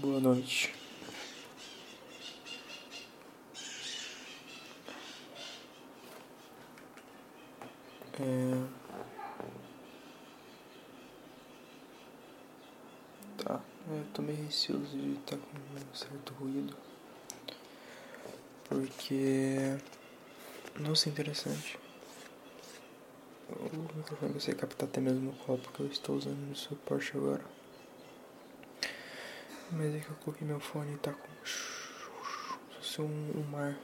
Boa noite. É... Tá, eu tô meio receoso de estar tá com um certo ruído. Porque. Nossa, interessante. O microfone você captar até mesmo no copo que eu estou usando no suporte agora. Mas é que eu coloquei meu fone e tá com. Se fosse um, um mar.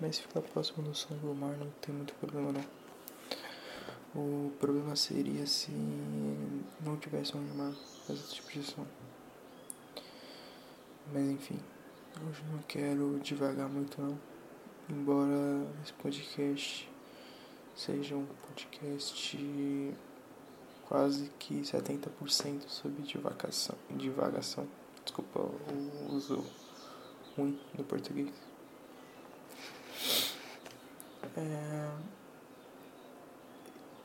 Mas se ficar próximo do som do mar não tem muito problema não. O problema seria se não tivesse um mar fazer esse tipo de som. Mas enfim, hoje não quero devagar muito não. Embora esse podcast seja um podcast quase que 70% sobre divagação, divagação. Desculpa o uso ruim do português. É...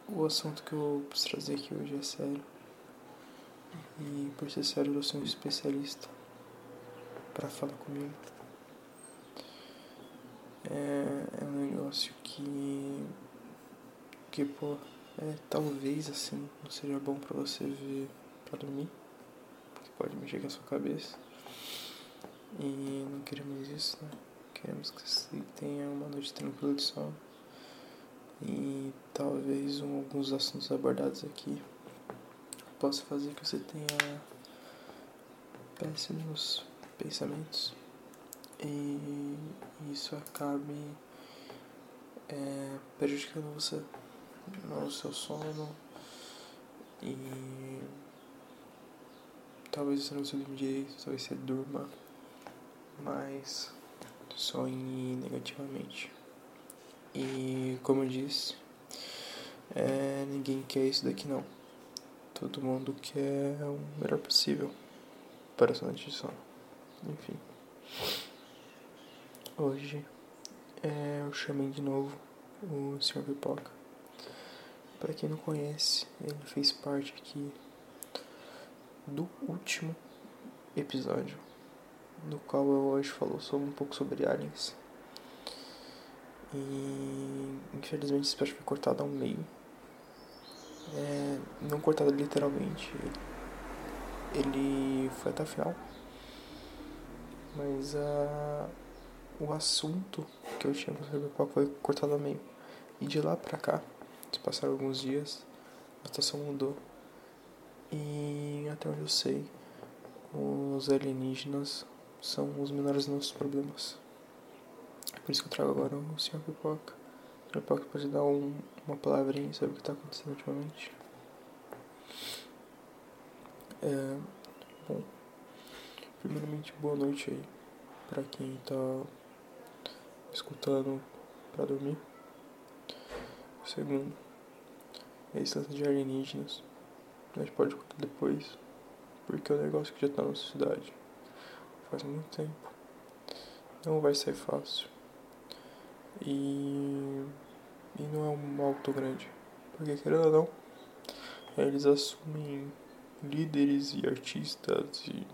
O assunto que eu preciso trazer aqui hoje é sério. E por ser sério, eu sou um especialista para falar comigo. É, é um negócio que. que, pô, é, talvez assim não seja bom para você ver para dormir, pode mexer com a sua cabeça. E não queremos isso, né? Queremos que você tenha uma noite tranquila de sono e talvez um, alguns assuntos abordados aqui possa fazer que você tenha péssimos pensamentos e isso acabe é, prejudicando você no seu sono e talvez você não se durma direito, talvez você durma, mas sonhe negativamente. E como eu disse, é, ninguém quer isso daqui não. Todo mundo quer o melhor possível para a sua noite de sono. Enfim. Hoje é, eu chamei de novo o Sr. Pipoca. Para quem não conhece, ele fez parte aqui do último episódio, no qual eu hoje falou sobre um pouco sobre aliens. E infelizmente esse episódio foi cortado ao meio. É, não cortado literalmente. Ele foi até o final. Mas a, o assunto que eu tinha com o Cyberpunk foi cortado ao meio. E de lá pra cá, se passaram alguns dias, a situação mudou. E até onde eu sei, os alienígenas são os menores dos nossos problemas. Por isso que eu trago agora o Sr. Pipoca. O Sr. Pipoca pode dar um, uma palavrinha sobre o que está acontecendo ultimamente. É, bom, primeiramente, boa noite aí para quem está escutando para dormir. Segundo, é a instância de alienígenas. Gente pode escutar depois, porque é um negócio que já está na nossa cidade faz muito tempo. Não vai ser fácil. E, e não é um mal tão grande. Porque, querendo ou não, eles assumem líderes e artistas e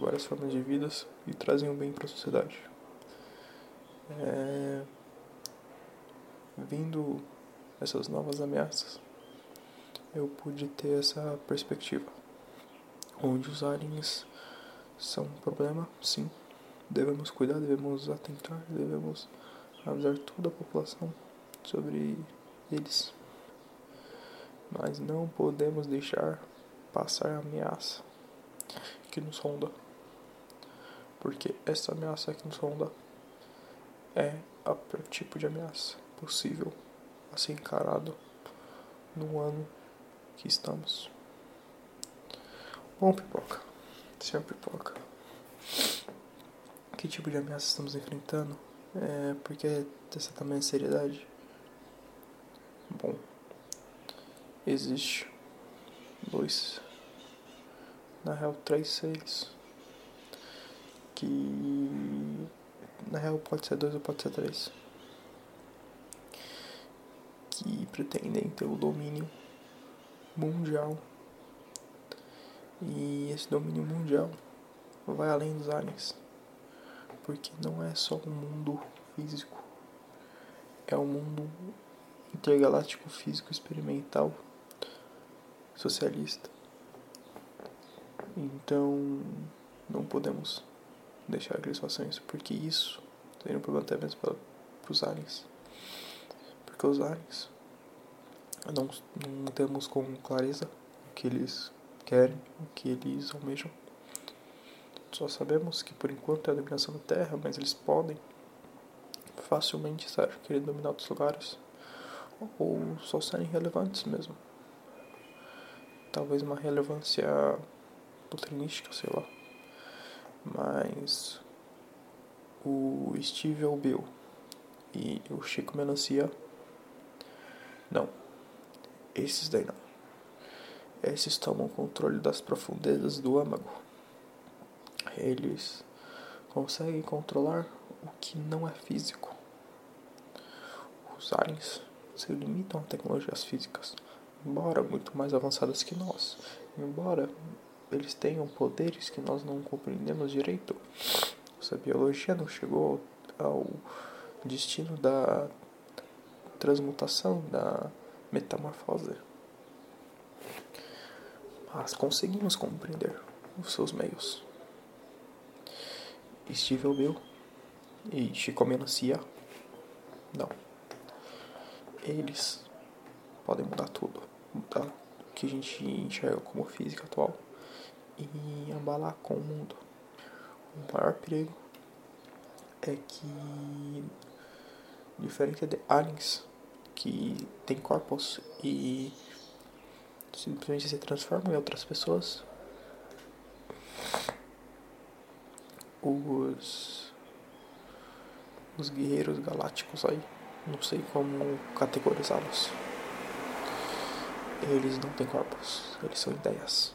várias formas de vidas e trazem o bem para a sociedade. É... Vindo essas novas ameaças, eu pude ter essa perspectiva, onde os aliens são um problema, sim, devemos cuidar, devemos atentar, devemos avisar toda a população sobre eles. Mas não podemos deixar passar a ameaça que nos ronda. Porque essa ameaça que nos ronda é o tipo de ameaça possível a ser encarado no ano que estamos. Bom, pipoca, senhor pipoca, que tipo de ameaça estamos enfrentando? É, porque dessa tamanha seriedade? Bom, existe dois, na real três seres que na real pode ser dois ou pode ser três que pretendem ter o domínio mundial e esse domínio mundial vai além dos aliens. Porque não é só um mundo físico, é um mundo intergaláctico físico experimental socialista. Então não podemos deixar que eles façam isso, porque isso tem um problema até mesmo para os aliens. Porque os aliens não, não temos com clareza o que eles querem, o que eles almejam. Só sabemos que por enquanto é a dominação da Terra, mas eles podem facilmente estar querendo dominar outros lugares. Ou só serem relevantes mesmo. Talvez uma relevância doutrinística, sei lá. Mas o Steve Bill e o Chico Melancia não. Esses daí não. Esses tomam controle das profundezas do âmago. Eles conseguem controlar o que não é físico. Os aliens se limitam a tecnologias físicas, embora muito mais avançadas que nós. Embora eles tenham poderes que nós não compreendemos direito, essa biologia não chegou ao destino da transmutação, da metamorfose. Mas conseguimos compreender os seus meios. Steve Bill e Chico Menacia, não. Eles podem mudar tudo, mudar o que a gente enxerga como física atual e abalar com o mundo. O maior perigo é que, diferente de aliens que têm corpos e simplesmente se transformam em outras pessoas, os os guerreiros galácticos aí, não sei como categorizá-los. Eles não têm corpos, eles são ideias.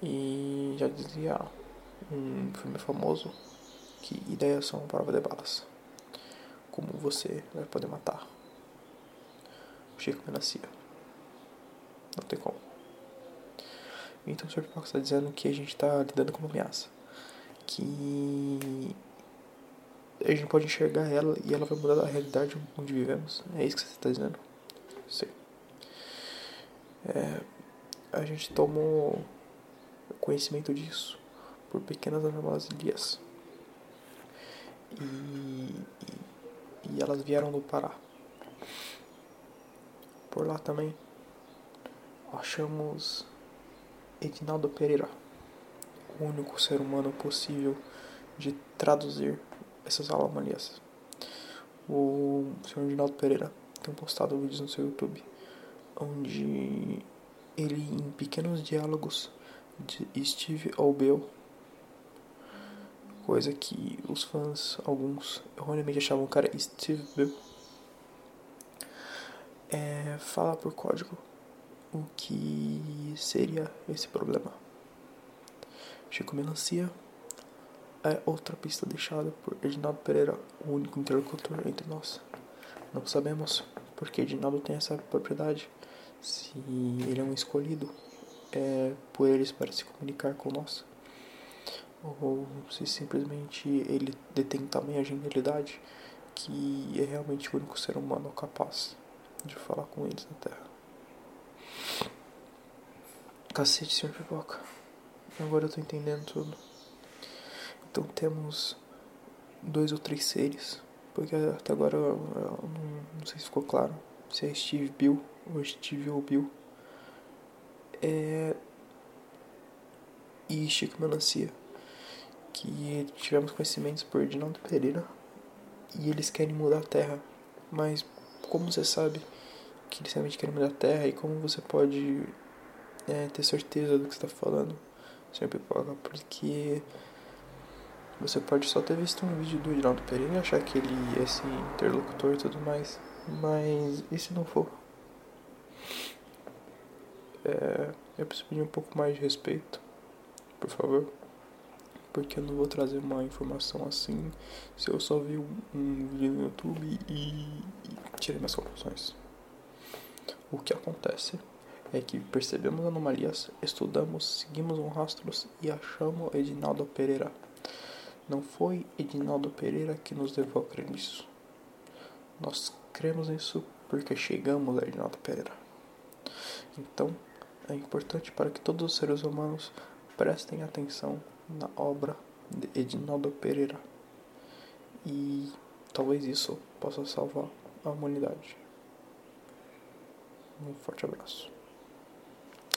E já dizia um filme famoso que ideias são prova de balas. Como você vai poder matar? Chico Menacia. Não tem como. Então o Sr. Pipoca está dizendo que a gente está lidando com uma ameaça. Que a gente pode enxergar ela e ela vai mudar a realidade onde vivemos. É isso que você está dizendo? Sim. É, a gente tomou conhecimento disso por pequenas anomalias. E, e, e elas vieram do Pará. Por lá também achamos Edinaldo Pereira, o único ser humano possível de traduzir essas anomalias. O Sr. Edinaldo Pereira tem postado vídeos no seu YouTube onde ele, em pequenos diálogos, de Steve Albell, coisa que os fãs, alguns, erroneamente achavam que era Steve Bell, é, fala por código o que seria esse problema. Chico Melancia é outra pista deixada por Edinaldo Pereira, o único interlocutor entre nós. Não sabemos porque Edinaldo tem essa propriedade, se ele é um escolhido é, por eles para se comunicar com nós, ou se simplesmente ele detém tamanha genialidade que é realmente o único ser humano capaz de falar com eles na Terra. Cacete, senhor Pipoca. Agora eu tô entendendo tudo. Então temos dois ou três seres, porque até agora eu, não, não sei se ficou claro se é Steve Bill ou Steve ou Bill é, e Chico Melancia, que tivemos conhecimentos por Edinaldo Pereira e eles querem mudar a Terra. Mas como você sabe que eles realmente querem mudar a Terra e como você pode é, ter certeza do que está falando, Sr. Pipoca? Porque você pode só ter visto um vídeo do Edinaldo Pereira e achar que ele é esse interlocutor e tudo mais. Mas e se não for? É, eu preciso pedir um pouco mais de respeito, por favor. Porque eu não vou trazer uma informação assim se eu só vi um, um vídeo no YouTube e, e tirei minhas conclusões. O que acontece é que percebemos anomalias, estudamos, seguimos um rastro e achamos Edinaldo Pereira. Não foi Edinaldo Pereira que nos levou a crer nisso. Nós cremos nisso porque chegamos a Edinaldo Pereira. Então, é importante para que todos os seres humanos prestem atenção na obra de Edinaldo Pereira. E talvez isso possa salvar a humanidade. Um forte abraço.